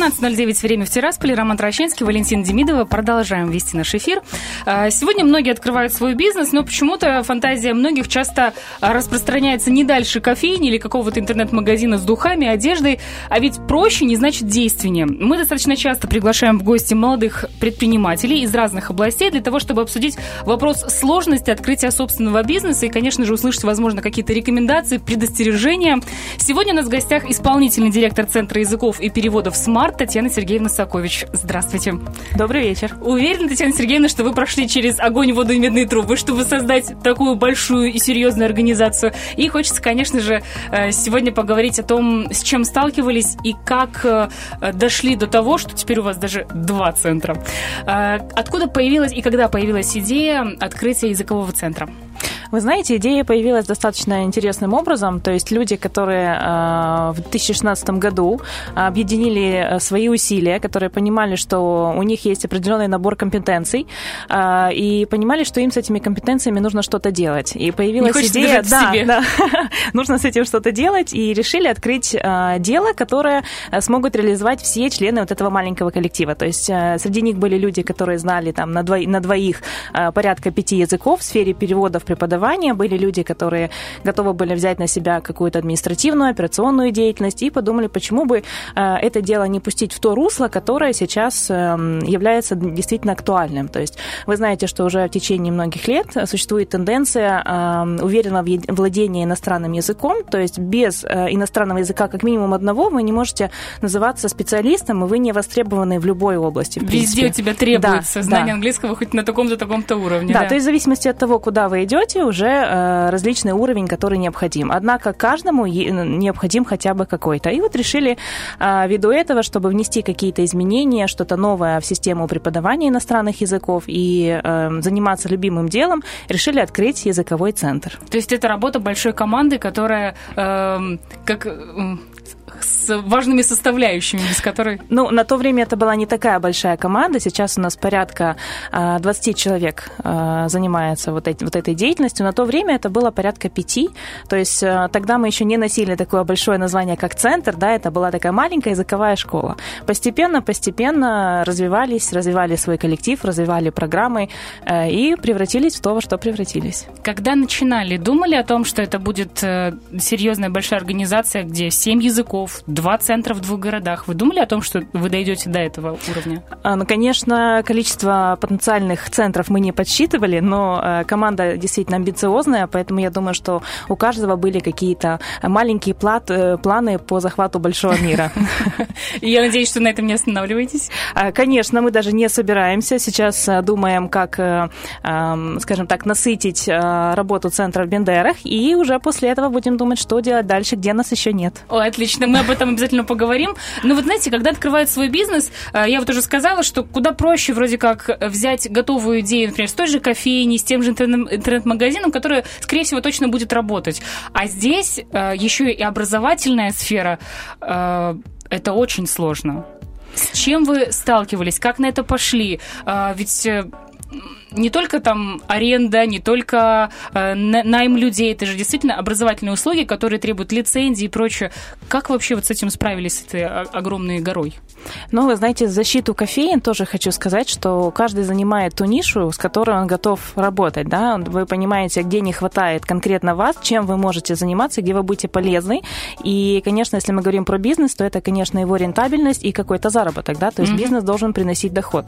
17.09 время в Тирасполе. Роман Трощинский, Валентин Демидова. Продолжаем вести наш эфир. А, сегодня многие открывают свой бизнес, но почему-то фантазия многих часто распространяется не дальше кофейни или какого-то интернет-магазина с духами, одеждой. А ведь проще не значит действеннее. Мы достаточно часто приглашаем в гости молодых предпринимателей из разных областей для того, чтобы обсудить вопрос сложности открытия собственного бизнеса и, конечно же, услышать, возможно, какие-то рекомендации, предостережения. Сегодня у нас в гостях исполнительный директор Центра языков и переводов СМА Март Татьяна Сергеевна Сакович. Здравствуйте. Добрый вечер. Уверена, Татьяна Сергеевна, что вы прошли через огонь, воду и медные трубы, чтобы создать такую большую и серьезную организацию. И хочется, конечно же, э, сегодня поговорить о том, с чем сталкивались и как э, дошли до того, что теперь у вас даже два центра. Э, откуда появилась и когда появилась идея открытия языкового центра? Вы знаете, идея появилась достаточно интересным образом. То есть люди, которые э, в 2016 году объединили э, свои усилия, которые понимали, что у них есть определенный набор компетенций, э, и понимали, что им с этими компетенциями нужно что-то делать. И появилась идея, да, да, нужно с этим что-то делать, и решили открыть дело, которое смогут реализовать все члены вот этого маленького коллектива. То есть среди них были люди, которые знали там на, двоих, на двоих порядка пяти языков в сфере переводов, преподавания образования, были люди, которые готовы были взять на себя какую-то административную, операционную деятельность и подумали, почему бы э, это дело не пустить в то русло, которое сейчас эм, является действительно актуальным. То есть вы знаете, что уже в течение многих лет существует тенденция эм, уверенного владения иностранным языком, то есть без э, иностранного языка как минимум одного вы не можете называться специалистом, и вы не востребованы в любой области. В Везде у тебя требуется да, знание да. английского хоть на таком-то таком-то уровне. Да, да, то есть в зависимости от того, куда вы идете, уже э, различный уровень, который необходим. Однако каждому необходим хотя бы какой-то. И вот решили э, ввиду этого, чтобы внести какие-то изменения, что-то новое в систему преподавания иностранных языков и э, заниматься любимым делом, решили открыть языковой центр. То есть это работа большой команды, которая э, как с важными составляющими, без которой... Ну, на то время это была не такая большая команда. Сейчас у нас порядка 20 а, человек а, занимается вот, эти, вот этой деятельностью. На то время это было порядка 5. То есть а, тогда мы еще не носили такое большое название, как центр, да, это была такая маленькая языковая школа. Постепенно, постепенно развивались, развивали свой коллектив, развивали программы и превратились в то, во что превратились. Когда начинали, думали о том, что это будет э, серьезная большая организация, где 7 языков, городов, два центра в двух городах. Вы думали о том, что вы дойдете до этого уровня? А, ну, конечно, количество потенциальных центров мы не подсчитывали, но э, команда действительно амбициозная, поэтому я думаю, что у каждого были какие-то маленькие плат, э, планы по захвату большого мира. Я надеюсь, что на этом не останавливаетесь. А, конечно, мы даже не собираемся. Сейчас э, думаем, как, скажем так, насытить работу центра в Бендерах, и уже после этого будем думать, что делать дальше, где нас еще нет. О, отлично. Мы об этом обязательно поговорим. Но вот знаете, когда открывает свой бизнес, э, я вот уже сказала, что куда проще вроде как взять готовую идею, например, с той же кофейни, с тем же интернет-магазином, который, скорее всего, точно будет работать. А здесь э, еще и образовательная сфера. Э, это очень сложно. С чем вы сталкивались? Как на это пошли? Ведь не только там аренда, не только э, найм людей, это же действительно образовательные услуги, которые требуют лицензии и прочее. Как вообще вот с этим справились, с этой огромной горой? Ну, вы знаете, защиту кофеин тоже хочу сказать, что каждый занимает ту нишу, с которой он готов работать, да, вы понимаете, где не хватает конкретно вас, чем вы можете заниматься, где вы будете полезны, и, конечно, если мы говорим про бизнес, то это, конечно, его рентабельность и какой-то заработок, да, то есть mm-hmm. бизнес должен приносить доход.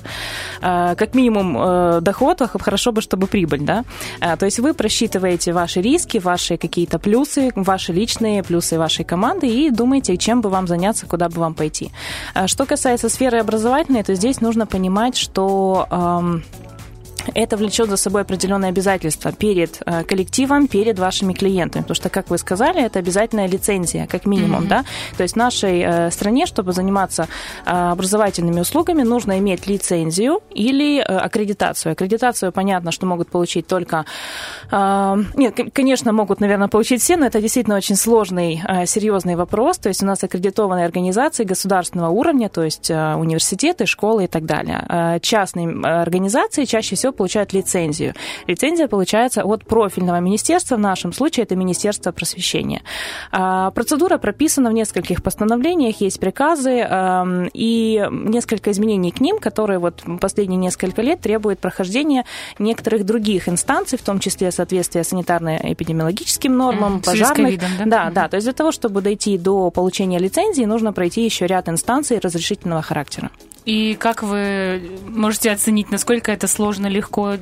А, как минимум э, доход доход, хорошо бы, чтобы прибыль, да. А, то есть вы просчитываете ваши риски, ваши какие-то плюсы, ваши личные плюсы вашей команды и думаете, чем бы вам заняться, куда бы вам пойти. А, что касается сферы образовательной, то здесь нужно понимать, что это влечет за собой определенные обязательства перед э, коллективом, перед вашими клиентами. Потому что, как вы сказали, это обязательная лицензия, как минимум. Mm-hmm. Да? То есть в нашей э, стране, чтобы заниматься э, образовательными услугами, нужно иметь лицензию или аккредитацию. Аккредитацию, понятно, что могут получить только... Нет, конечно, могут, наверное, получить все, но это действительно очень сложный, серьезный вопрос. То есть у нас аккредитованные организации государственного уровня, то есть университеты, школы и так далее. Частные организации чаще всего получают лицензию. Лицензия получается от профильного министерства, в нашем случае это Министерство просвещения. А, процедура прописана в нескольких постановлениях, есть приказы эм, и несколько изменений к ним, которые вот последние несколько лет требуют прохождения некоторых других инстанций, в том числе соответствия санитарно-эпидемиологическим нормам, mm, пожарных. да? Да, да. То есть для того, чтобы дойти до получения лицензии, нужно пройти еще ряд инстанций разрешительного характера. И как вы можете оценить, насколько это сложно, легко,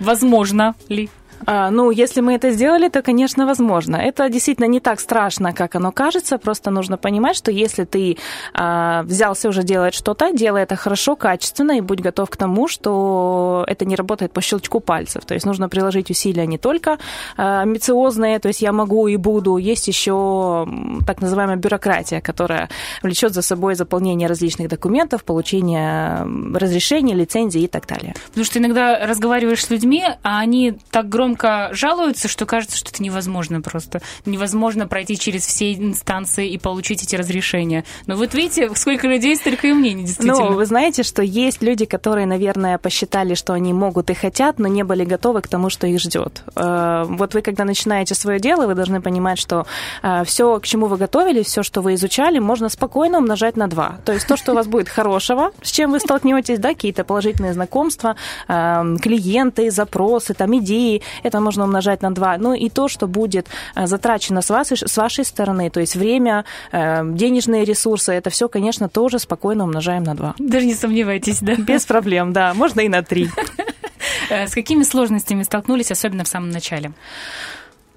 возможно ли? А, ну, если мы это сделали, то, конечно, возможно. Это действительно не так страшно, как оно кажется. Просто нужно понимать, что если ты а, взялся уже делать что-то, делай это хорошо, качественно, и будь готов к тому, что это не работает по щелчку пальцев. То есть нужно приложить усилия не только а, амбициозные, то есть я могу и буду. Есть еще так называемая бюрократия, которая влечет за собой заполнение различных документов, получение разрешений, лицензий и так далее. Потому что иногда разговариваешь с людьми, а они так громко громко жалуются, что кажется, что это невозможно просто. Невозможно пройти через все инстанции и получить эти разрешения. Но вот видите, сколько людей, столько и мнений, действительно. Ну, вы знаете, что есть люди, которые, наверное, посчитали, что они могут и хотят, но не были готовы к тому, что их ждет. Э, вот вы, когда начинаете свое дело, вы должны понимать, что э, все, к чему вы готовились, все, что вы изучали, можно спокойно умножать на два. То есть то, что у вас будет хорошего, с чем вы столкнетесь, да, какие-то положительные знакомства, э, клиенты, запросы, там, идеи, это можно умножать на 2. Ну и то, что будет э, затрачено с, вас, с вашей стороны, то есть время, э, денежные ресурсы, это все, конечно, тоже спокойно умножаем на 2. Даже не сомневайтесь, да? Без проблем, да. Можно и на 3. Э, с какими сложностями столкнулись, особенно в самом начале?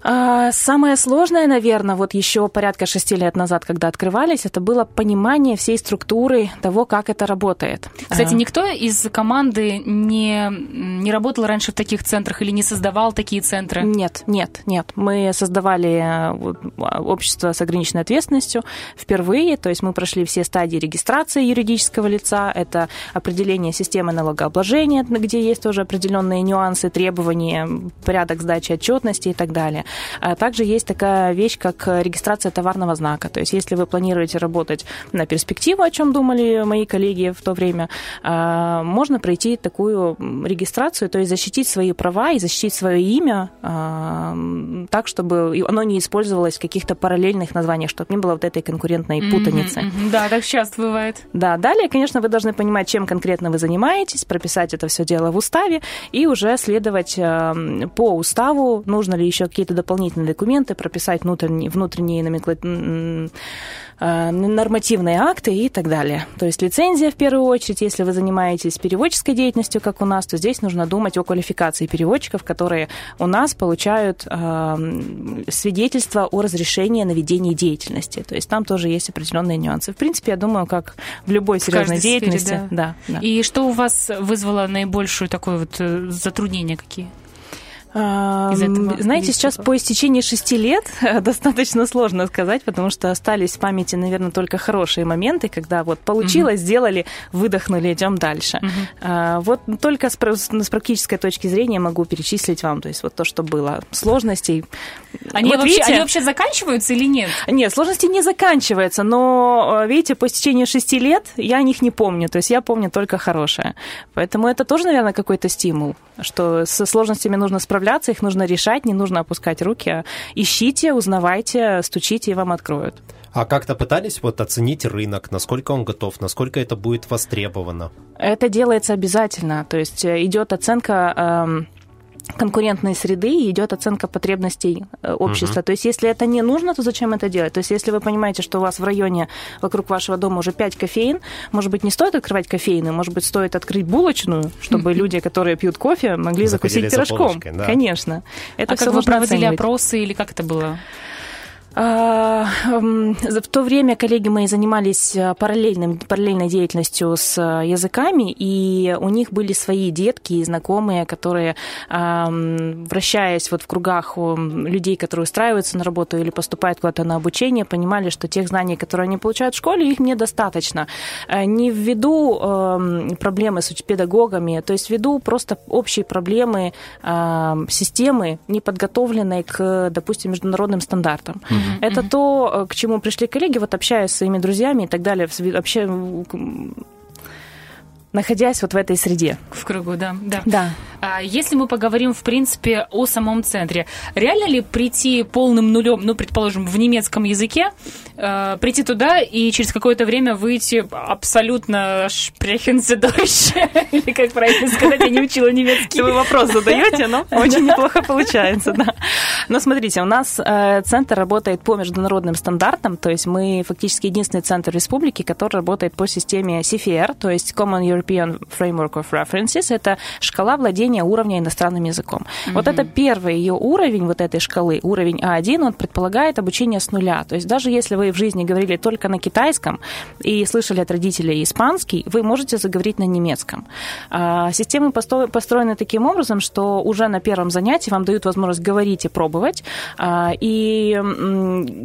А, самое сложное, наверное, вот еще порядка шести лет назад, когда открывались, это было понимание всей структуры того, как это работает. Кстати, а. никто из команды не, не работал раньше в таких центрах или не создавал такие центры? Нет, нет, нет. Мы создавали э, общество с ограниченной ответственностью впервые, то есть мы прошли все стадии регистрации юридического лица, это определение системы налогообложения, где есть тоже определенные нюансы, требования, порядок сдачи отчетности и так далее. А также есть такая вещь, как регистрация товарного знака. То есть если вы планируете работать на перспективу, о чем думали мои коллеги в то время, а, можно пройти такую регистрацию, то есть защитить свои права и защитить свое имя а, так, чтобы оно не использовалось в каких-то параллельных названиях, чтобы не было вот этой конкурентной путаницы. Mm-hmm, mm-hmm. Да, так часто бывает. Да, далее, конечно, вы должны понимать, чем конкретно вы занимаетесь, прописать это все дело в уставе и уже следовать по уставу, нужно ли еще какие-то дополнительные документы, прописать внутренние, внутренние номенклатуры Э, нормативные акты и так далее. То есть лицензия в первую очередь, если вы занимаетесь переводческой деятельностью, как у нас, то здесь нужно думать о квалификации переводчиков, которые у нас получают э, свидетельство о разрешении на ведение деятельности. То есть там тоже есть определенные нюансы. В принципе, я думаю, как в любой серьезной в деятельности. Сфере, да. Да, да. И что у вас вызвало наибольшее такое вот э, затруднение какие? Из этого Знаете, сейчас по истечении шести лет достаточно сложно сказать, потому что остались в памяти, наверное, только хорошие моменты, когда вот получилось, угу. сделали, выдохнули, идем дальше. Угу. Вот только с, с практической точки зрения могу перечислить вам, то есть вот то, что было. Сложностей. Они, вот вообще, видите, они вообще заканчиваются или нет? Нет, сложности не заканчиваются, но, видите, по истечении шести лет я о них не помню, то есть я помню только хорошее. Поэтому это тоже, наверное, какой-то стимул, что со сложностями нужно справляться справляться, их нужно решать, не нужно опускать руки. Ищите, узнавайте, стучите, и вам откроют. А как-то пытались вот оценить рынок, насколько он готов, насколько это будет востребовано? Это делается обязательно. То есть э, идет оценка эм, конкурентной среды и идет оценка потребностей э, общества. Угу. То есть, если это не нужно, то зачем это делать? То есть, если вы понимаете, что у вас в районе вокруг вашего дома уже 5 кофеин, может быть, не стоит открывать кофеины, может быть, стоит открыть булочную, чтобы люди, которые пьют кофе, могли закусить пирожком. Конечно. Это а как вы проводили опросы или как это было? А, м, за- В то время коллеги мои занимались а, параллельным, параллельной деятельностью с а, языками, и у них были свои детки и знакомые, которые, а, м, вращаясь вот в кругах у людей, которые устраиваются на работу или поступают куда-то на обучение, понимали, что тех знаний, которые они получают в школе, их недостаточно. Э, Не ввиду эм, проблемы с педагогами, то есть ввиду просто общей проблемы эм, системы, не подготовленной к, допустим, международным стандартам. Это то, э, к чему пришли коллеги, вот общаясь с своими друзьями и так далее, вообще находясь вот в этой среде. В кругу, да. да. Да. А Если мы поговорим, в принципе, о самом центре, реально ли прийти полным нулем, ну, предположим, в немецком языке, э, прийти туда и через какое-то время выйти абсолютно шпрехенседойще, или как правильно сказать, я не учила немецкий. Вы вопрос задаете, но очень неплохо получается, да. Но смотрите, у нас э, центр работает по международным стандартам, то есть мы фактически единственный центр республики, который работает по системе CFR, то есть Common European Framework of References. Это шкала владения уровня иностранным языком. Вот это первый ее уровень вот этой шкалы, уровень А1, он предполагает обучение с нуля. То есть даже если вы в жизни говорили только на китайском и слышали от родителей испанский, вы можете заговорить на немецком. А, Системы построены таким образом, что уже на первом занятии вам дают возможность говорить и пробовать. А, И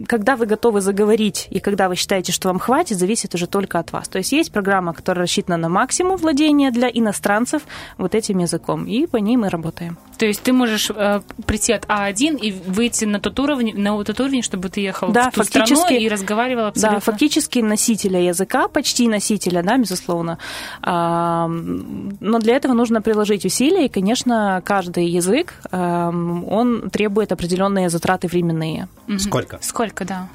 когда вы готовы заговорить и когда вы считаете, что вам хватит, зависит уже только от вас. То есть есть программа, которая рассчитана на максимум владения для иностранцев вот этим языком, и по ней мы работаем. То есть ты можешь э, прийти от А1 и выйти на тот уровень, на тот уровень, чтобы ты ехал Да, в ту фактически- страну и разговаривал абсолютно. Да, фактически носителя языка, почти носителя, да, безусловно. А, Но для этого нужно приложить усилия, и, конечно, каждый язык, а, он требует определенные затраты временные. Сколько? Сколько, да?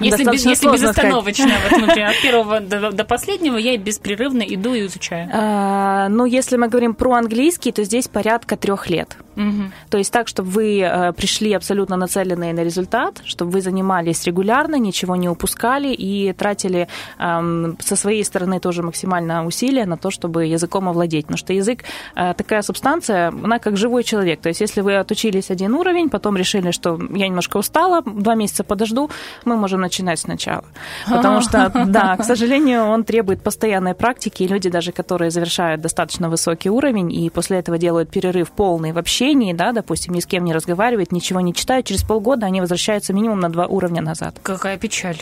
Если, без, если безостановочно, вот, например, от первого до, до последнего я беспрерывно иду и изучаю. А, Ну, если мы говорим про английский, то здесь порядка трех лет. Мгм. То есть так, чтобы вы э, пришли абсолютно нацеленные на результат, чтобы вы занимались регулярно, ничего не упускали и тратили эм, со своей стороны тоже максимально усилия на то, чтобы языком овладеть. Потому что язык э, такая субстанция, она как живой человек. То есть если вы отучились один уровень, потом решили, что я немножко устала, два месяца подожду, мы можем начинать сначала. Потому что, да, к сожалению, он требует постоянной практики, и люди даже, которые завершают достаточно высокий уровень и после этого делают перерыв полный в общении, да, допустим, ни с кем не разговаривают, ничего не читают, через полгода они возвращаются минимум на два уровня назад. Какая печаль.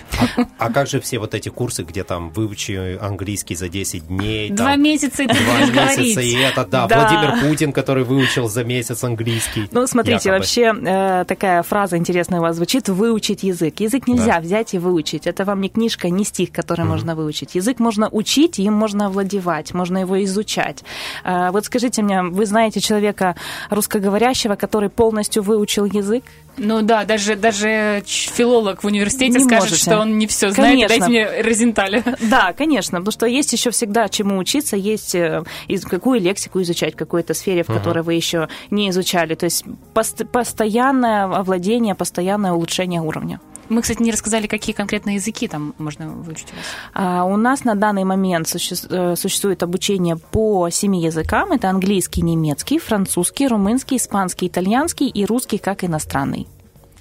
А как же все вот эти курсы, где там выучи английский за 10 дней? Два там, месяца и ты Два будешь месяца, и это, да, Да. Владимир Путин, который выучил за месяц английский. Ну, смотрите, якобы. вообще э, такая фраза интересная у вас звучит «выучить язык». Язык нельзя взять и выучить. Это вам не книжка, не стих, который можно выучить. Язык можно учить, им можно овладевать, можно его изучать. Э, вот скажите мне, вы знаете человека русскоговорящего, который полностью выучил язык? Ну да, даже, даже филолог в университете Не скажет, можете. что он не все знает. Конечно. Дайте мне Розенталя. Да, конечно, потому что есть еще всегда чему учиться, есть э, из- какую лексику изучать в какой-то сфере, в которой вы еще не изучали. То есть пост- постоянное овладение, постоянное улучшение уровня. Мы, кстати, не рассказали, какие конкретно языки там можно выучить у вас. А, У нас на данный момент э, существует обучение по семи языкам. Это английский, немецкий, французский, румынский, испанский, итальянский и русский как иностранный.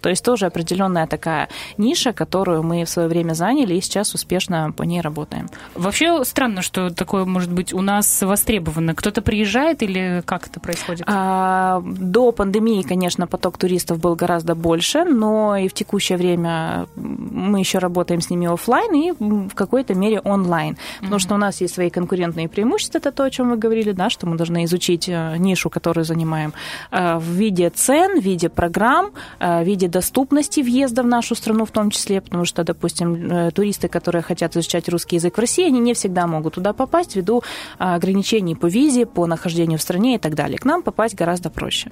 То есть тоже определенная такая ниша, которую мы в свое время заняли и сейчас успешно по ней работаем. Вообще странно, что такое может быть у нас востребовано. Кто-то приезжает или как это происходит? А, До пандемии, конечно, поток туристов был гораздо больше, но и в текущее время мы еще работаем с ними офлайн и в какой-то мере онлайн. Потому что у нас есть свои конкурентные преимущества, это то, о чем вы говорили, да, что мы должны изучить э, нишу, которую занимаем, э, в виде цен, в виде программ, э, в виде доступности въезда в нашу страну в том числе, потому что, допустим, э, туристы, которые хотят изучать русский язык в России, они не всегда могут туда попасть ввиду э, ограничений по визе, по нахождению в стране и так далее. К нам попасть гораздо проще.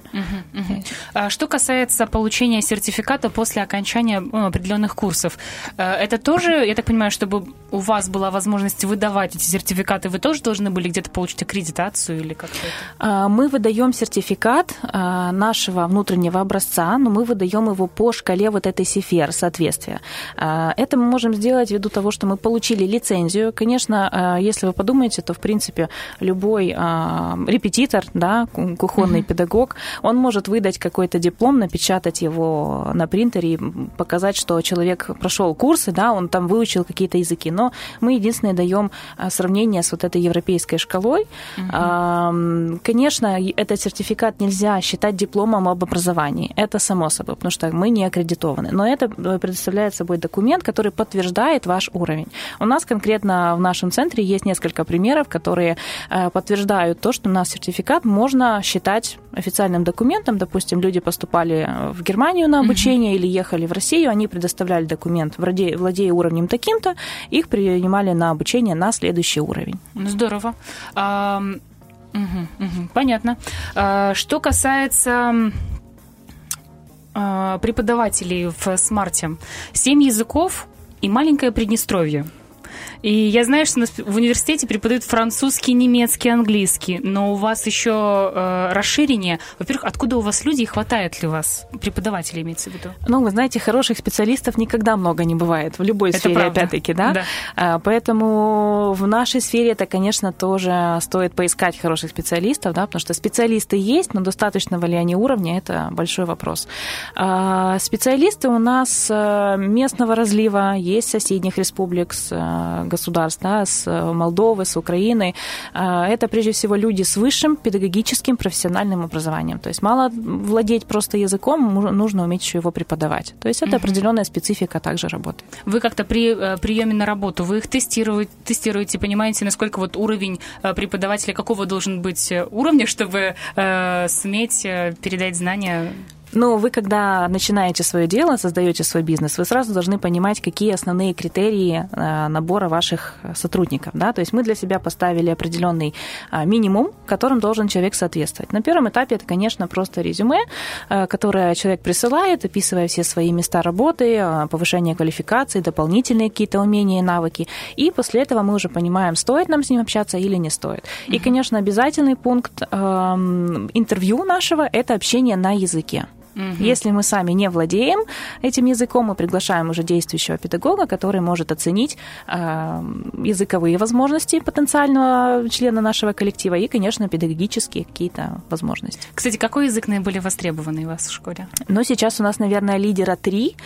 А Что касается получения сертификата после окончания ну, определенных курсов, э, это тоже, я так понимаю, чтобы у вас была возможность выдавать эти сертификаты, вы тоже должны были где-то получить аккредитацию или как-то? А, Мы выдаем сертификат а, нашего внутреннего образца, но мы выдаем его его по шкале вот этой CFR соответствия. Это мы можем сделать ввиду того, что мы получили лицензию. Конечно, если вы подумаете, то, в принципе, любой репетитор, да, кухонный mm-hmm. педагог, он может выдать какой-то диплом, напечатать его на принтере и показать, что человек прошел курсы, да, он там выучил какие-то языки. Но мы единственное даем сравнение с вот этой европейской шкалой. Mm-hmm. Конечно, этот сертификат нельзя считать дипломом об образовании. Это само собой, потому что мы не аккредитованы. Но это предоставляет собой документ, который подтверждает ваш уровень. У нас конкретно в нашем центре есть несколько примеров, которые э, подтверждают то, что у нас сертификат можно считать официальным документом. Допустим, люди поступали в Германию на обучение mm-hmm. или ехали в Россию, они предоставляли документ, владея, владея уровнем таким-то, их принимали на обучение на следующий уровень. Здорово. А, угу, угу, понятно. А, что касается преподавателей в смарте, семь языков и маленькое Приднестровье – и я знаю, что в университете преподают французский, немецкий, английский, но у вас еще э, расширение. Во-первых, откуда у вас люди и хватает ли у вас преподавателей, имеется в виду? Ну, вы знаете, хороших специалистов никогда много не бывает в любой это сфере, правда. опять-таки, да? да. А, поэтому в нашей сфере это, конечно, тоже стоит поискать хороших специалистов, да, потому что специалисты есть, но достаточного ли они уровня, это большой вопрос. А, специалисты у нас э, местного разлива, есть соседних республик с э, государств, да, с э, Молдовы, с Украины, а, это прежде всего люди с высшим педагогическим профессиональным образованием. То есть мало владеть просто языком, нужно уметь еще его преподавать. То есть это определенная специфика также работы. Вы как-то при э, приеме на работу, вы их тестируете, тестируете, понимаете, насколько вот уровень э, преподавателя, какого должен быть уровня, чтобы э, сметь передать знания но вы, когда начинаете свое дело, создаете свой бизнес, вы сразу должны понимать, какие основные критерии э, набора ваших сотрудников. Да? То есть мы для себя поставили определенный а, минимум, которым должен человек соответствовать. На первом этапе это, конечно, просто резюме, э, которое человек присылает, описывая все свои места работы, э, повышение квалификации, дополнительные какие-то умения и навыки. И после этого мы уже понимаем, стоит нам с ним общаться или не стоит. И, конечно, обязательный пункт эм, интервью нашего – это общение на языке. Угу. Если мы сами не владеем этим языком, мы приглашаем уже действующего педагога, который может оценить э, языковые возможности потенциального члена нашего коллектива и, конечно, педагогические какие-то возможности. Кстати, какой язык наиболее востребованный у вас в школе? Ну, сейчас у нас, наверное, лидера три.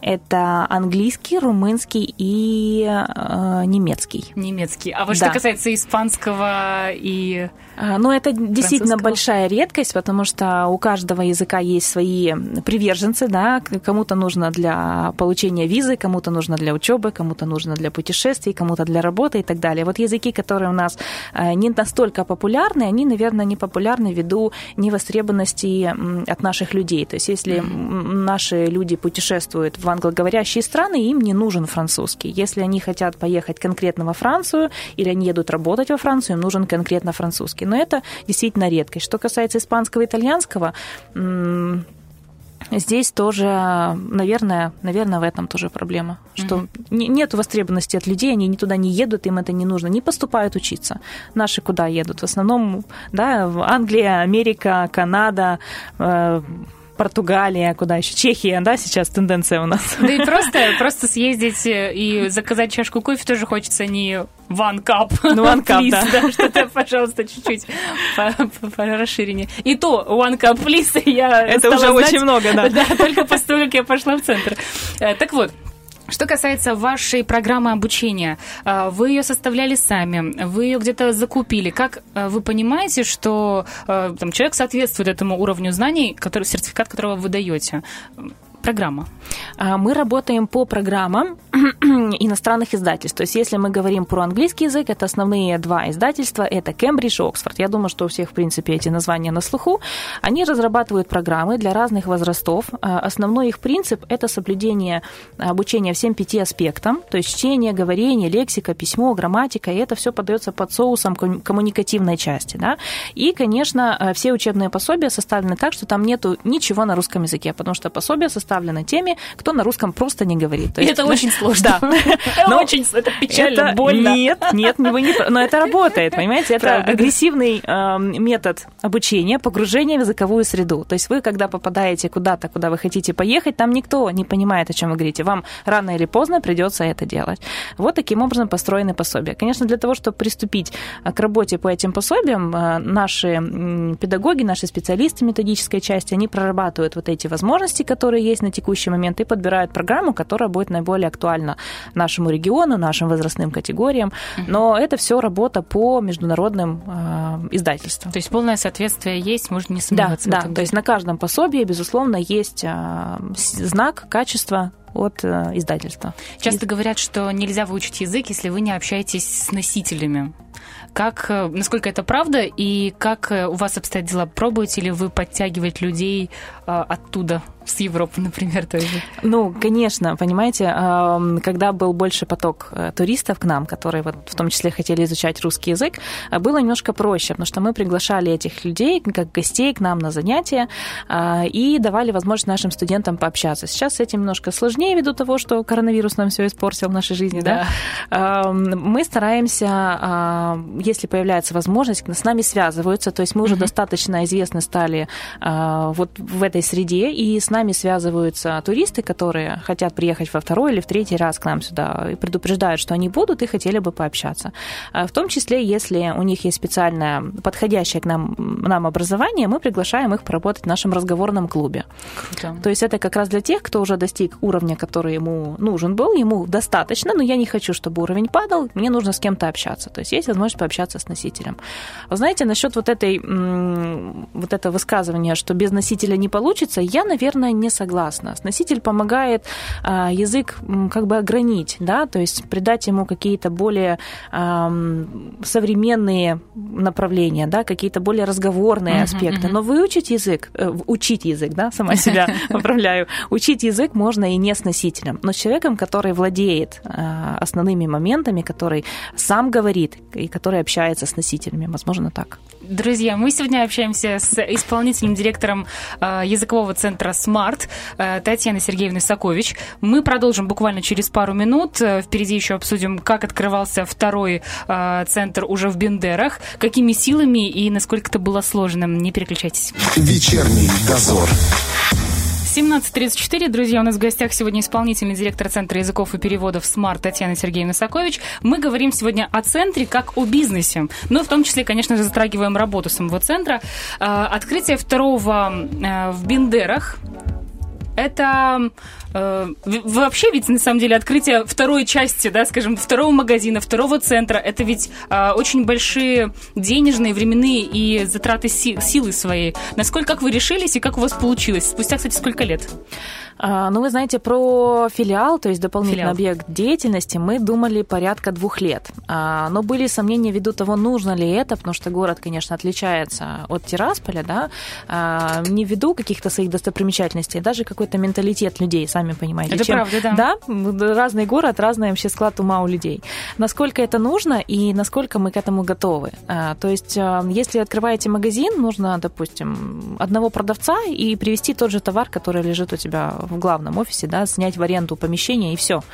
Это английский, румынский и э, немецкий. Немецкий. А вот да. что касается испанского и а, ну, это действительно большая редкость, потому что у каждого языка есть свои приверженцы, да, кому-то нужно для получения визы, кому-то нужно для учебы, кому-то нужно для путешествий, кому-то для работы и так далее. Вот языки, которые у нас а, не настолько популярны, они, наверное, не популярны ввиду невостребованности от наших людей. То есть, если наши люди путешествуют в англоговорящие страны, им не нужен французский. Если они хотят поехать конкретно во Францию или они едут работать во Францию, им нужен конкретно французский но это действительно редкость. Что касается испанского и итальянского, Здесь тоже, наверное, наверное, в этом тоже проблема, что mm нет востребованности от людей, они ни туда не едут, им это не нужно, не поступают учиться. Наши куда едут? В основном, да, Англия, Америка, Канада, э, Португалия, куда еще? Чехия, да, сейчас тенденция у нас. Да и просто, просто съездить и заказать чашку кофе тоже хочется не one cup. Ну, one cup, please, да. да. Что-то, пожалуйста, чуть-чуть по, по, по расширению. И то one cup, please, я Это уже знать, очень много, да. Да, только после того, как я пошла в центр. Э, так вот, что касается вашей программы обучения, э, вы ее составляли сами, вы ее где-то закупили. Как э, вы понимаете, что э, там, человек соответствует этому уровню знаний, который, сертификат которого вы даете? Программа? А, мы работаем по программам иностранных издательств. То есть, если мы говорим про английский язык, это основные два издательства, это Кембридж и Оксфорд. Я думаю, что у всех, в принципе, эти названия на слуху. Они разрабатывают программы для разных возрастов. А, основной их принцип – это соблюдение обучения всем пяти аспектам, то есть чтение, говорение, лексика, письмо, грамматика, и это все подается под соусом коммуникативной части. Да? И, конечно, все учебные пособия составлены так, что там нету ничего на русском языке, потому что пособия составлены предоставлены теми, кто на русском просто не говорит. То есть, это очень сложно. Да. Но очень это печально, это, больно. Нет, нет, не вы не... Но это работает, понимаете? Это агрессивный э, метод обучения, погружения в языковую среду. То есть вы, когда попадаете куда-то, куда вы хотите поехать, там никто не понимает, о чем вы говорите. Вам рано или поздно придется это делать. Вот таким образом построены пособия. Конечно, для того, чтобы приступить а, к работе по этим пособиям, а, наши педагоги, наши специалисты методической части, они прорабатывают вот эти возможности, которые есть на текущий момент, и подбирают программу, которая будет наиболее актуальна нашему региону, нашим возрастным категориям. Но это все работа по международным э, издательствам. То есть полное соответствие есть, можно не сомневаться. Да, да. То есть на каждом пособии, безусловно, есть э, знак качества от э, издательства. Часто и... говорят, что нельзя выучить язык, если вы не общаетесь с носителями. Как, э, насколько это правда, и как э, у вас обстоят дела? Пробуете ли вы подтягивать людей оттуда с Европы, например, тоже? Ну, конечно, понимаете, когда был больше поток э, туристов к нам, которые вот в том числе хотели изучать русский язык, э, было немножко проще, потому что мы приглашали этих людей как гостей к нам на занятия а, и давали возможность нашим студентам пообщаться. Сейчас с этим немножко сложнее ввиду того, что коронавирус нам все испортил в нашей жизни, да? да? Мы стараемся, а, если появляется возможность, с нами связываются, то есть мы уже mm-hmm. достаточно известны стали а, вот в этой среде, и с нами связываются туристы, которые хотят приехать во второй или в третий раз к нам сюда и предупреждают, что они будут и хотели бы пообщаться. А в том числе, если у них есть специальное подходящее к нам, нам образование, мы приглашаем их поработать в нашем разговорном клубе. Круто. То есть это как раз для тех, кто уже достиг уровня, который ему нужен был, ему достаточно, но я не хочу, чтобы уровень падал, мне нужно с кем-то общаться. То есть есть возможность пообщаться с носителем. Вы знаете, насчет вот этой вот этого высказывания, что без носителя не получится, я, наверное, наверное, не согласна. Носитель помогает а, язык как бы огранить, да, то есть придать ему какие-то более а, современные направления, да, какие-то более разговорные uh-huh, аспекты. Uh-huh. Но выучить язык, э, учить язык, да, сама себя поправляю, учить язык можно и не с носителем, но с человеком, который владеет а, основными моментами, который сам говорит и который общается с носителями, возможно, так. Друзья, мы сегодня общаемся с исполнительным директором языкового центра СМА Smart э, Татьяна Сергеевна Сакович. Мы продолжим буквально через пару минут. Э, впереди еще обсудим, как открывался второй э, центр уже в Бендерах, какими силами и насколько это было сложно. Не переключайтесь. Вечерний дозор. 17.34. Друзья, у нас в гостях сегодня исполнительный директор Центра языков и переводов SMART Татьяна Сергеевна Сакович. Мы говорим сегодня о центре как о бизнесе. Ну, в том числе, конечно же, затрагиваем работу самого центра. Открытие второго в Бендерах это э, вообще ведь на самом деле открытие второй части, да, скажем, второго магазина, второго центра, это ведь э, очень большие денежные, временные и затраты си- силы своей. Насколько как вы решились и как у вас получилось? Спустя, кстати, сколько лет? А, ну, вы знаете, про филиал, то есть дополнительный филиал. объект деятельности, мы думали порядка двух лет. А, но были сомнения ввиду того, нужно ли это, потому что город, конечно, отличается от Тирасполя, да, а, не ввиду каких-то своих достопримечательностей, даже какой-то менталитет людей, сами понимаете. Это чем, правда, да. Да, разный город, разный вообще склад ума у людей. Насколько это нужно и насколько мы к этому готовы. То есть, если открываете магазин, нужно, допустим, одного продавца и привести тот же товар, который лежит у тебя в главном офисе, да, снять в аренду помещение и все. Угу.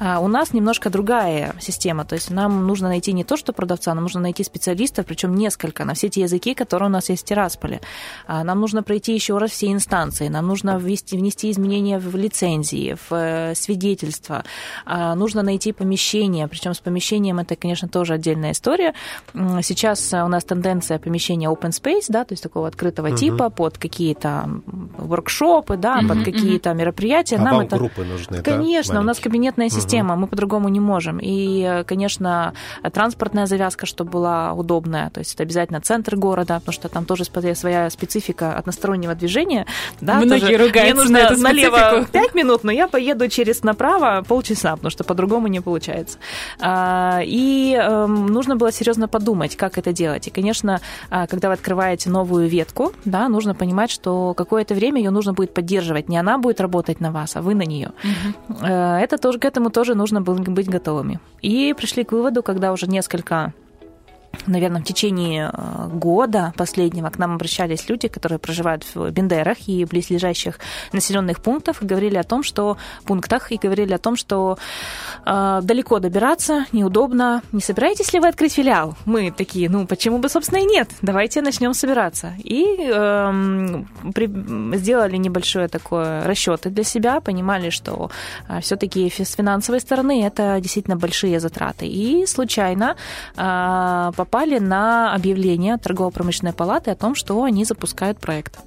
А у нас немножко другая система, то есть нам нужно найти не то, что продавца, нам нужно найти специалистов, причем несколько, на все те языки, которые у нас есть в Тирасполе. А нам нужно пройти еще раз все инстанции, нам нужно ввести, внести изменения в лицензии, в э, свидетельства, а нужно найти помещение, причем с помещением это, конечно, тоже отдельная история. Сейчас у нас тенденция помещения open space, да, то есть такого открытого угу. типа под какие-то воркшопы, да, угу, под какие-то угу мероприятия. А Нам это... группы нужны, Конечно, да, у нас кабинетная система, угу. мы по-другому не можем. И, конечно, транспортная завязка, чтобы была удобная, то есть это обязательно центр города, потому что там тоже своя специфика одностороннего движения. Да, Многие тоже. ругаются Мне нужно на эту налево 5 минут, но я поеду через направо полчаса, потому что по-другому не получается. А, и эм, нужно было серьезно подумать, как это делать. И, конечно, а, когда вы открываете новую ветку, да, нужно понимать, что какое-то время ее нужно будет поддерживать. Не она будет работать на вас, а вы на нее. Угу. Это тоже, к этому тоже нужно было быть готовыми. И пришли к выводу, когда уже несколько наверное, в течение э, года последнего к нам обращались люди, которые проживают в Бендерах и близлежащих населенных пунктах, и говорили о том, что пунктах и говорили о том, что э, далеко добираться неудобно. Не собираетесь ли вы открыть филиал? Мы такие, ну почему бы, собственно, и нет? Давайте начнем собираться. И э, при, сделали небольшое такое расчеты для себя, понимали, что э, все-таки с финансовой стороны это действительно большие затраты. И случайно э, на объявление торгово-промышленной палаты о том, что они запускают проект.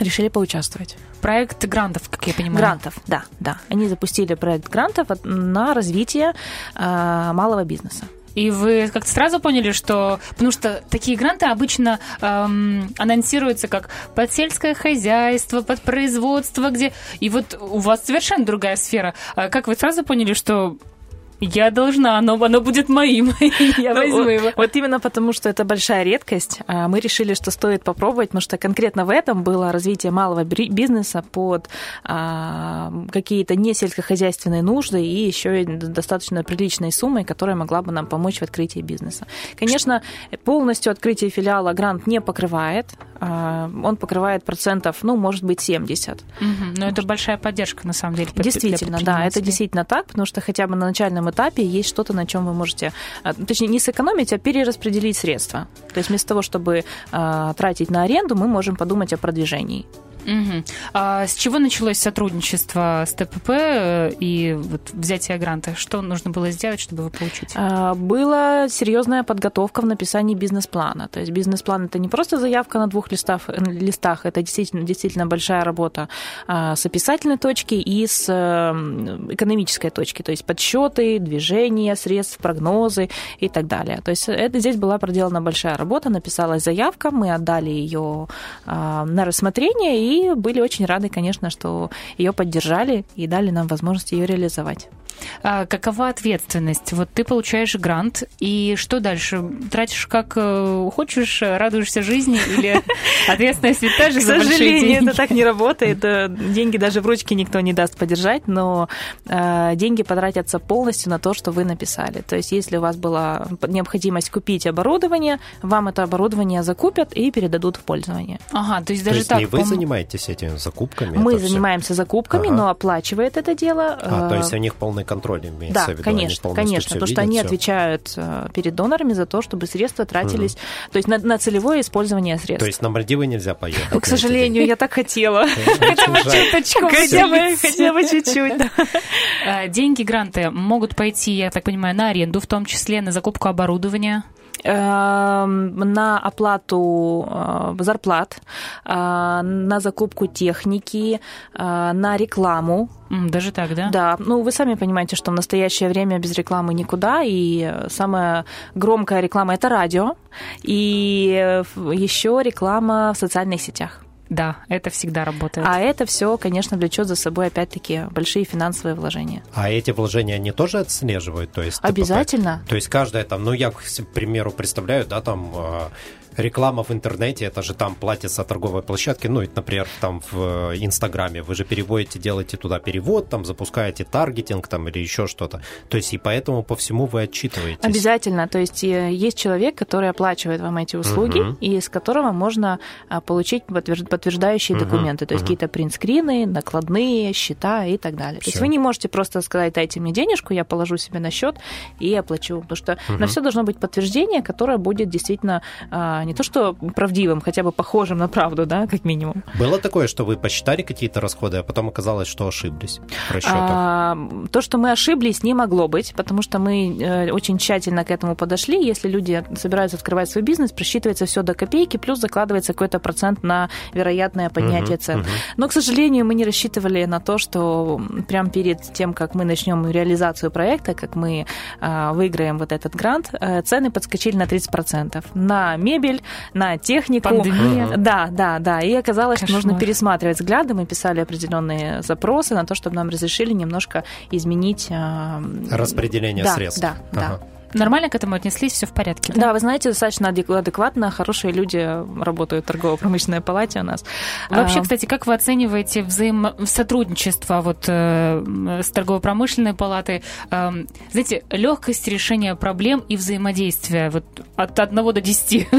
Решили поучаствовать. Проект грантов, как я понимаю. Грантов, да, да. Они запустили проект грантов на развитие э, малого бизнеса. И вы как-то сразу поняли, что... Потому что такие гранты обычно эм, анонсируются как под сельское хозяйство, под производство, где... И вот у вас совершенно другая сфера. А как вы сразу поняли, что я должна, оно, оно будет моим, я ну, возьму его. Вот именно потому, что это большая редкость, а, мы решили, что стоит попробовать, потому что конкретно в этом было развитие малого бизнеса под а, какие-то не сельскохозяйственные нужды и еще и достаточно приличной суммой, которая могла бы нам помочь в открытии бизнеса. Конечно, полностью открытие филиала грант не покрывает, а, он покрывает процентов, ну, может быть, 70. Угу, но это большая поддержка, на самом деле. Действительно, да, это действительно так, потому что хотя бы на начальном этапе есть что-то, на чем вы можете, а, точнее, не сэкономить, а перераспределить средства. То есть вместо того, чтобы а, тратить на аренду, мы можем подумать о продвижении. Угу. А с чего началось сотрудничество с ТПП э, и вот взятие гранта? Что нужно было сделать, чтобы его получить? А, была серьезная подготовка в написании бизнес-плана. То есть бизнес-план это не просто заявка на двух листах, листах это действительно, действительно большая работа а, с описательной точки и с эм, экономической точки. То есть подсчеты, движения средств, прогнозы и так далее. То есть это здесь была проделана большая работа, написалась заявка, мы отдали ее а, на рассмотрение и и были очень рады, конечно, что ее поддержали и дали нам возможность ее реализовать. А какова ответственность? Вот ты получаешь грант, и что дальше? Тратишь как э, хочешь, радуешься жизни, или ответственность ведь большие деньги? К сожалению, это так не работает. Деньги даже в ручке никто не даст подержать, но э, деньги потратятся полностью на то, что вы написали. То есть, если у вас была необходимость купить оборудование, вам это оборудование закупят и передадут в пользование. Ага, то есть даже то есть так... не вы занимаетесь этими закупками? Мы занимаемся все? закупками, ага. но оплачивает это дело... А, то есть у них полный контроль имеется да, в виду? конечно, конечно, потому что они все. отвечают э, перед донорами за то, чтобы средства тратились, угу. то есть на, на целевое использование средств. То есть на Мальдивы нельзя поехать? К сожалению, я так хотела. Хотя бы чуточку. Хотя бы чуть-чуть. Э, деньги, гранты могут пойти, я так понимаю, на аренду, в том числе на закупку оборудования? Эм, на оплату э, зарплат, э, на закупку техники, э, на рекламу. Даже так, да? Да. Ну, вы сами понимаете, что в настоящее время без рекламы никуда, и самая громкая реклама – это радио, и еще реклама в социальных сетях. Да, это всегда работает. А это все, конечно, влечет за собой опять-таки большие финансовые вложения. А эти вложения они тоже отслеживают? То есть Обязательно. ТПП? То есть каждая там, ну я, к примеру, представляю, да, там а, реклама в интернете, это же там платится торговой площадке, ну, например, там в э, Инстаграме, вы же переводите, делаете туда перевод, там запускаете таргетинг там или еще что-то. То есть и поэтому по всему вы отчитываетесь. Обязательно. То есть э, есть человек, который оплачивает вам эти услуги, угу. и с которого можно а, получить подтверждающие угу. документы, то есть угу. какие-то принтскрины, накладные, счета и так далее. Все. То есть вы не можете просто сказать, дайте мне денежку, я положу себе на счет и оплачу, потому что угу. на все должно быть подтверждение, которое будет действительно не то что правдивым, хотя бы похожим на правду, да, как минимум. Было такое, что вы посчитали какие-то расходы, а потом оказалось, что ошиблись в расчетах? А, то, что мы ошиблись, не могло быть, потому что мы э, очень тщательно к этому подошли. Если люди собираются открывать свой бизнес, просчитывается все до копейки, плюс закладывается какой-то процент на вероятное поднятие цен. Угу. Но, к сожалению, мы не рассчитывали на то, что прямо перед тем, как мы начнем реализацию проекта, как мы а, выиграем вот этот грант, э, цены подскочили на 30%. На мебель, мебель, на технику. Пандемия. Да, да, да. И оказалось, Кошмар. что нужно пересматривать взгляды. Мы писали определенные запросы на то, чтобы нам разрешили немножко изменить... Распределение да, средств. Да, ага. да. Нормально к этому отнеслись, все в порядке? Да, да вы знаете, достаточно адекватно, хорошие люди работают в торгово-промышленной палате у нас. Вообще, а... кстати, как вы оцениваете взаимосотрудничество вот, э, с торгово-промышленной палатой? Э, знаете, легкость решения проблем и взаимодействия вот, от 1 до 10?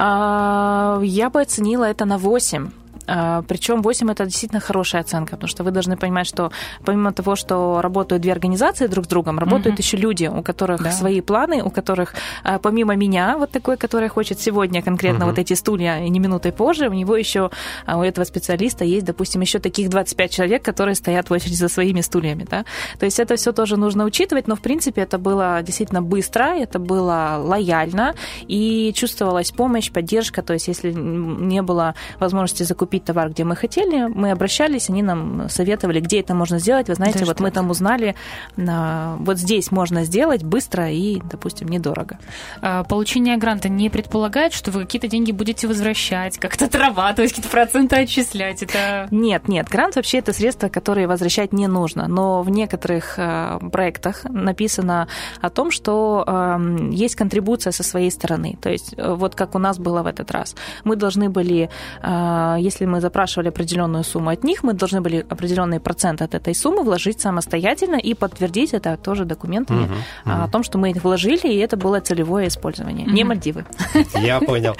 А, я бы оценила это на 8. А, Причем 8 это действительно хорошая оценка, потому что вы должны понимать, что помимо того, что работают две организации друг с другом, работают mm-hmm. еще люди, у которых да. свои планы, у которых а, помимо меня, вот такой, который хочет сегодня конкретно mm-hmm. вот эти стулья и не минутой позже, у него еще, а, у этого специалиста есть, допустим, еще таких 25 человек, которые стоят в очереди за своими стульями. Да? То есть это все тоже нужно учитывать, но в принципе это было действительно быстро, это было лояльно и чувствовалась помощь, поддержка. То есть если не было возможности закупить купить товар, где мы хотели, мы обращались, они нам советовали, где это можно сделать. Вы знаете, да вот мы там узнали, вот здесь можно сделать быстро и, допустим, недорого. А, получение гранта не предполагает, что вы какие-то деньги будете возвращать, как-то отрабатывать, какие-то проценты отчислять? Это... Нет, нет, грант вообще это средства, которые возвращать не нужно, но в некоторых а, проектах написано о том, что есть контрибуция со своей стороны. То есть э, вот как у нас было в этот раз. Мы должны были, а, если мы запрашивали определенную сумму от них, мы должны были определенный процент от этой суммы вложить самостоятельно и подтвердить это тоже документами угу, угу. о том, что мы их вложили, и это было целевое использование, угу. не Мальдивы. Я понял.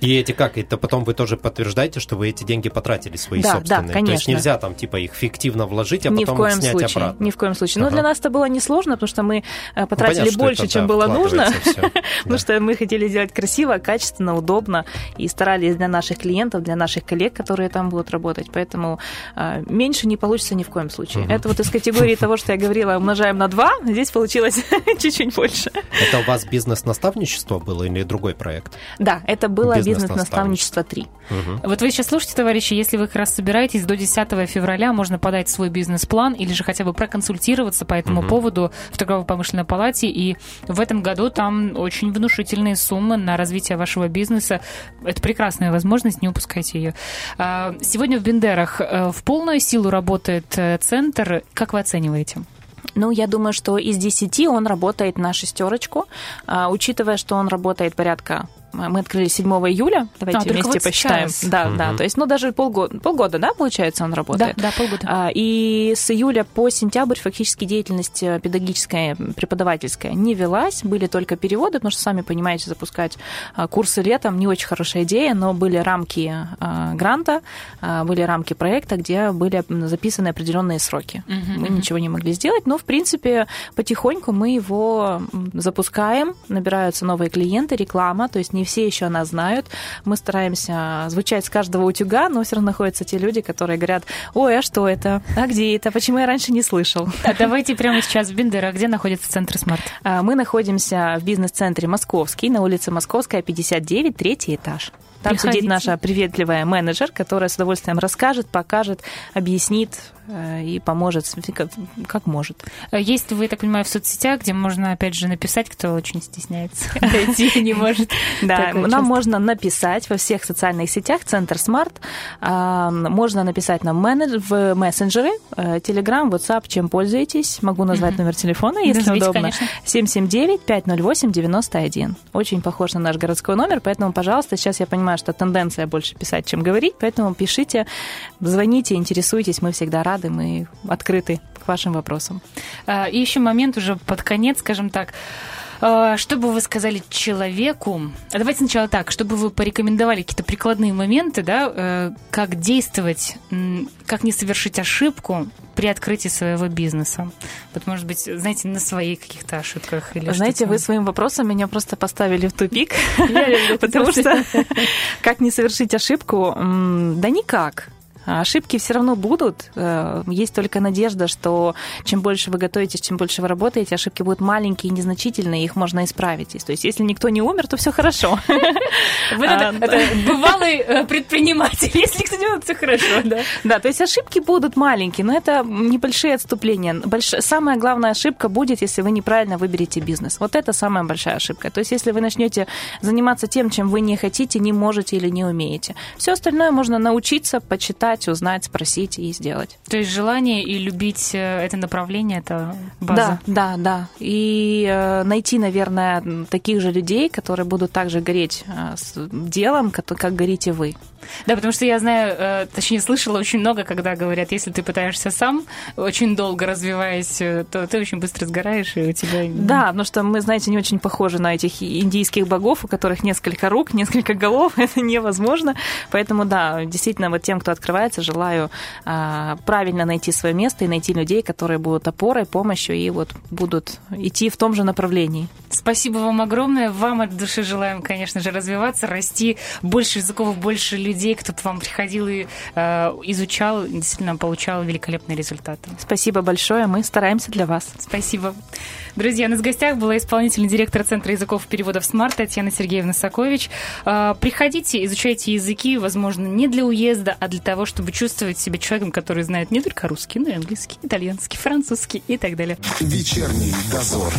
И эти как? Это потом вы тоже подтверждаете, что вы эти деньги потратили свои да, собственные? Да, конечно. То есть нельзя там типа их фиктивно вложить, а Ни потом в коем снять случае. обратно? Ни в коем случае. Ага. Но для нас это было несложно, потому что мы э, потратили ну, больше, это, чем да, было нужно, потому что мы хотели сделать красиво, качественно, удобно и старались для наших клиентов, для наших коллег, которые там будут работать. Поэтому э, меньше не получится ни в коем случае. Угу. Это вот из категории того, что я говорила, умножаем на 2, здесь получилось чуть-чуть больше. Это у вас бизнес-наставничество было или другой проект? Да, это было бизнес-наставничество 3. Угу. Вот вы сейчас слушайте, товарищи, если вы как раз собираетесь до 10 февраля, можно подать свой бизнес-план или же хотя бы проконсультироваться по этому угу. поводу в торгово-промышленной палате. И в этом году там очень внушительные суммы на развитие вашего бизнеса. Это прекрасная возможность, не упускайте ее. А, сегодня в Бендерах э, в полную силу работает э, центр. Как вы оцениваете? Ну, я думаю, что из 10 он работает на шестерочку, а, учитывая, что он работает порядка мы открыли 7 июля. Давайте а, вместе вот посчитаем. Сейчас. Да, угу. да. То есть, ну, даже полгода, полгода, да, получается, он работает? Да, да, полгода. А, и с июля по сентябрь фактически деятельность э, педагогическая, преподавательская не велась. Были только переводы, потому что, сами понимаете, запускать а, курсы летом не очень хорошая идея, но были рамки а, гранта, были рамки проекта, где были записаны определенные сроки. Угу, мы угу. ничего не могли сделать, но, в принципе, потихоньку мы его запускаем, набираются новые клиенты, реклама, то есть не все еще нас знают. Мы стараемся звучать с каждого утюга, но все равно находятся те люди, которые говорят, ой, а что это? А где это? Почему я раньше не слышал? А давайте прямо сейчас в Бендера. Где находится центр Smart? А, мы находимся в бизнес-центре Московский, на улице Московская, 59, третий этаж. Там Приходите. сидит наша приветливая менеджер, которая с удовольствием расскажет, покажет, объяснит и поможет, как может. Есть вы, так понимаю, в соцсетях, где можно, опять же, написать, кто очень стесняется, найти не может. Да, нам можно написать во всех социальных сетях, Центр Smart. Можно написать нам в мессенджеры, Telegram, WhatsApp, чем пользуетесь. Могу назвать номер телефона, если удобно. 779-508-91. Очень похож на наш городской номер, поэтому, пожалуйста, сейчас я понимаю, что тенденция больше писать, чем говорить, поэтому пишите, звоните, интересуйтесь, мы всегда рады, мы открыты к вашим вопросам. А, и еще момент уже под конец, скажем так, а, что бы вы сказали человеку? А давайте сначала так, чтобы вы порекомендовали какие-то прикладные моменты, да, э, как действовать, как не совершить ошибку при открытии своего бизнеса. Вот, может быть, знаете, на своих каких-то ошибках или Знаете, вы своим вопросом меня просто поставили в тупик, потому что как не совершить ошибку? Да никак. А ошибки все равно будут. Э, есть только надежда, что чем больше вы готовитесь, чем больше вы работаете, ошибки будут маленькие и незначительные, их можно исправить. То есть, если никто не умер, то все хорошо. А, бывалый э, предприниматель. Если никто не умер, все хорошо, да? Да, то есть ошибки будут маленькие, но это небольшие отступления. Самая главная ошибка будет, если вы неправильно выберете бизнес. Вот это самая большая ошибка. То есть, если вы начнете заниматься тем, чем вы не хотите, не можете или не умеете. Все остальное можно научиться, почитать, почитать, узнать, спросить и сделать. То есть желание и любить э, это направление – это база? Да, да, да. И э, найти, наверное, таких же людей, которые будут также гореть э, делом, как горите вы. Да, потому что я знаю, э, точнее, слышала очень много, когда говорят, если ты пытаешься сам, очень долго развиваясь, э, то ты очень быстро сгораешь, и у тебя... Да, потому что мы, знаете, не очень похожи на этих индийских богов, у которых несколько рук, несколько голов, это невозможно. Поэтому, да, действительно, вот тем, кто открывается, желаю а, правильно найти свое место и найти людей, которые будут опорой, помощью и вот будут идти в том же направлении. Спасибо вам огромное. Вам от души желаем, конечно же, развиваться, расти, больше языков, больше людей, кто к вам приходил и э, изучал, действительно получал великолепные результаты. Спасибо большое. Мы стараемся для вас. Спасибо. Друзья, у нас в гостях была исполнительный директор Центра языков и переводов «Смарт» Татьяна Сергеевна Сакович. Э, приходите, изучайте языки, возможно, не для уезда, а для того, чтобы чувствовать себя человеком, который знает не только русский, но и английский, итальянский, французский и так далее. Вечерний дозор.